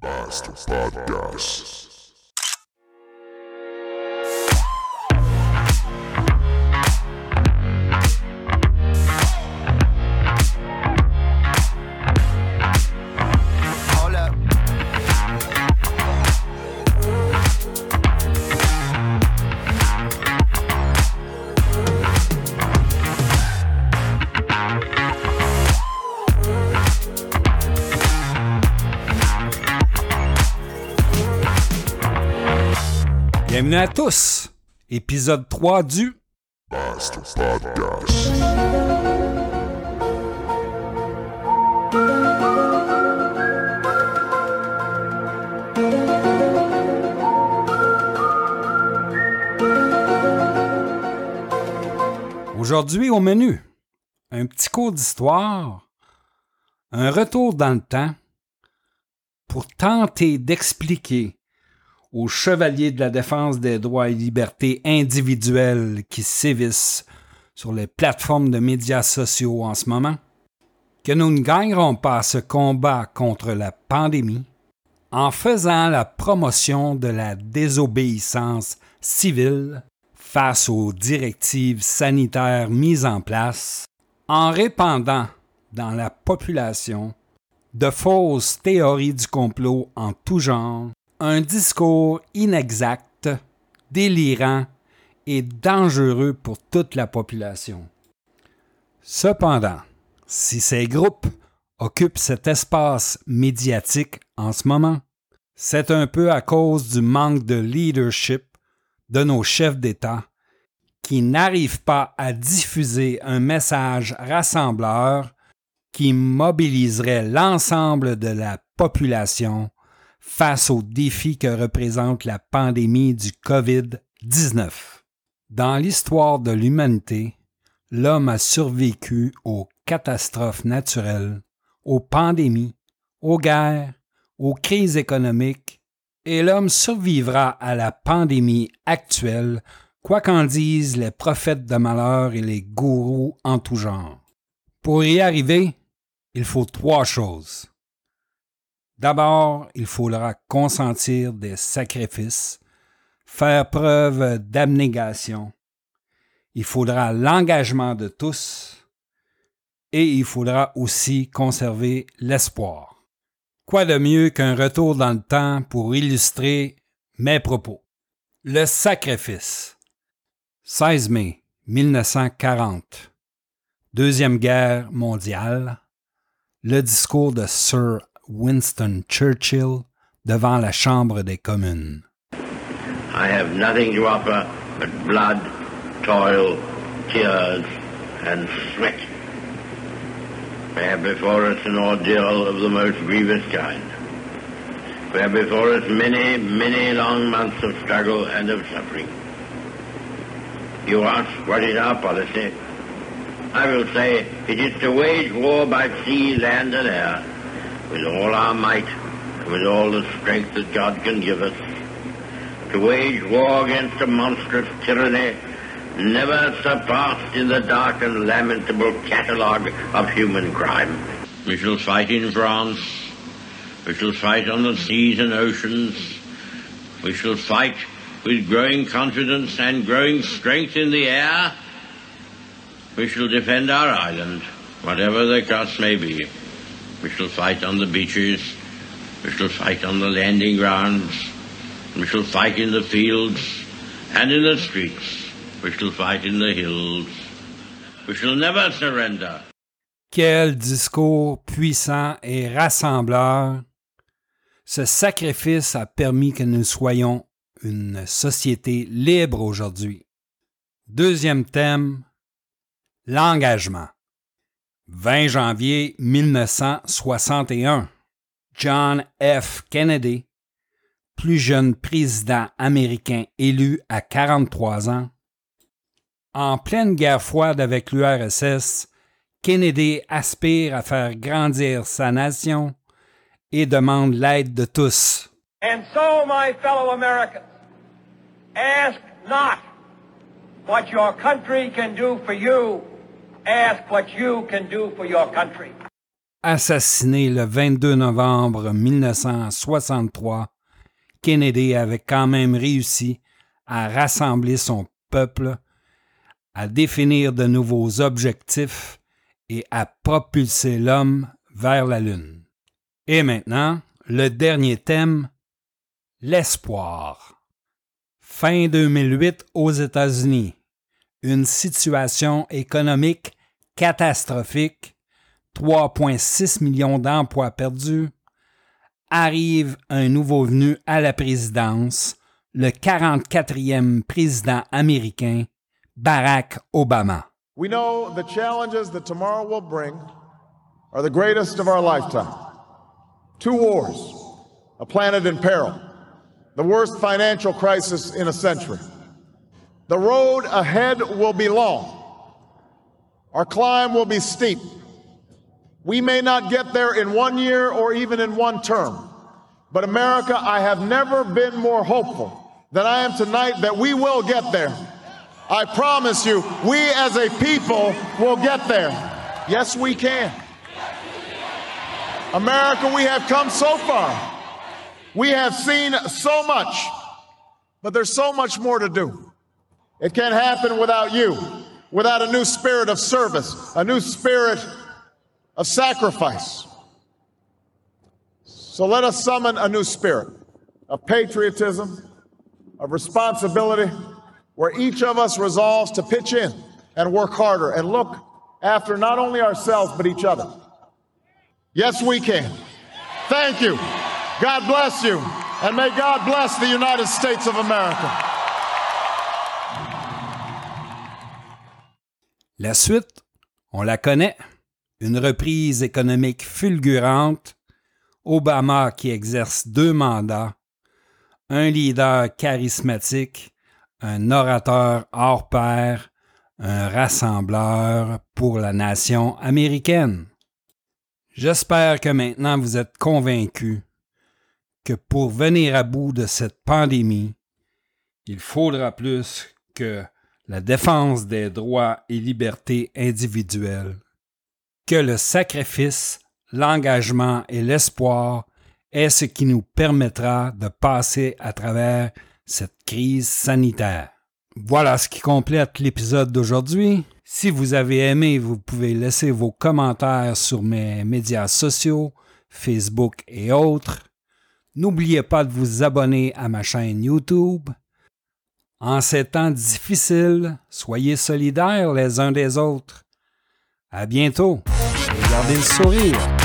Basta Podcast. Bienvenue à tous. Épisode 3 du Podcast. Aujourd'hui au menu, un petit cours d'histoire, un retour dans le temps pour tenter d'expliquer aux chevaliers de la défense des droits et libertés individuels qui sévissent sur les plateformes de médias sociaux en ce moment. Que nous ne gagnerons pas ce combat contre la pandémie en faisant la promotion de la désobéissance civile face aux directives sanitaires mises en place, en répandant dans la population de fausses théories du complot en tout genre, un discours inexact, délirant et dangereux pour toute la population. Cependant, si ces groupes occupent cet espace médiatique en ce moment, c'est un peu à cause du manque de leadership de nos chefs d'État qui n'arrivent pas à diffuser un message rassembleur qui mobiliserait l'ensemble de la population face aux défis que représente la pandémie du COVID-19. Dans l'histoire de l'humanité, l'homme a survécu aux catastrophes naturelles, aux pandémies, aux guerres, aux crises économiques, et l'homme survivra à la pandémie actuelle, quoi qu'en disent les prophètes de malheur et les gourous en tout genre. Pour y arriver, il faut trois choses. D'abord, il faudra consentir des sacrifices, faire preuve d'abnégation. Il faudra l'engagement de tous et il faudra aussi conserver l'espoir. Quoi de mieux qu'un retour dans le temps pour illustrer mes propos? Le sacrifice. 16 mai 1940. Deuxième guerre mondiale. Le discours de Sir Winston Churchill devant la Chambre des communes. I have nothing to offer but blood, toil, tears, and sweat. We have before us an ordeal of the most grievous kind. We have before us many, many long months of struggle and of suffering. You ask, what is our policy? I will say, it is to wage war by sea, land, and air, with all our might, with all the strength that God can give us, to wage war against a monstrous tyranny never surpassed in the dark and lamentable catalogue of human crime. We shall fight in France. We shall fight on the seas and oceans. We shall fight with growing confidence and growing strength in the air. We shall defend our island, whatever the cost may be. We shall fight on the beaches. We shall fight on the landing grounds. We shall fight in the fields and in the streets. We shall fight in the hills. We shall never surrender. Quel discours puissant et rassembleur. Ce sacrifice a permis que nous soyons une société libre aujourd'hui. Deuxième thème, l'engagement. 20 janvier 1961. John F. Kennedy, plus jeune président américain élu à 43 ans. En pleine guerre froide avec l'URSS, Kennedy aspire à faire grandir sa nation et demande l'aide de tous. And so, my fellow Americans, ask not what your country can do for you, ask what you can do for your country. assassiné le 22 novembre 1963, Kennedy avait quand même réussi à rassembler son peuple, à définir de nouveaux objectifs et à propulser l'homme vers la Lune. Et maintenant, le dernier thème, l'espoir. Fin 2008 aux États-Unis. Une situation économique catastrophique, 3,6 millions d'emplois perdus, arrive un nouveau venu à la présidence, le 44e président américain, Barack Obama. We know the challenges that tomorrow will bring are the greatest of our lifetime. Two wars, a planet in peril, the worst financial crisis in a century. The road ahead will be long. Our climb will be steep. We may not get there in one year or even in one term. But America, I have never been more hopeful than I am tonight that we will get there. I promise you, we as a people will get there. Yes, we can. America, we have come so far. We have seen so much, but there's so much more to do. It can't happen without you, without a new spirit of service, a new spirit of sacrifice. So let us summon a new spirit of patriotism, of responsibility, where each of us resolves to pitch in and work harder and look after not only ourselves, but each other. Yes, we can. Thank you. God bless you. And may God bless the United States of America. La suite, on la connaît. Une reprise économique fulgurante, Obama qui exerce deux mandats, un leader charismatique, un orateur hors pair, un rassembleur pour la nation américaine. J'espère que maintenant vous êtes convaincus que pour venir à bout de cette pandémie, il faudra plus que la défense des droits et libertés individuelles, que le sacrifice, l'engagement et l'espoir est ce qui nous permettra de passer à travers cette crise sanitaire. Voilà ce qui complète l'épisode d'aujourd'hui. Si vous avez aimé, vous pouvez laisser vos commentaires sur mes médias sociaux, Facebook et autres. N'oubliez pas de vous abonner à ma chaîne YouTube. En ces temps difficiles, soyez solidaires les uns des autres. À bientôt gardez le sourire.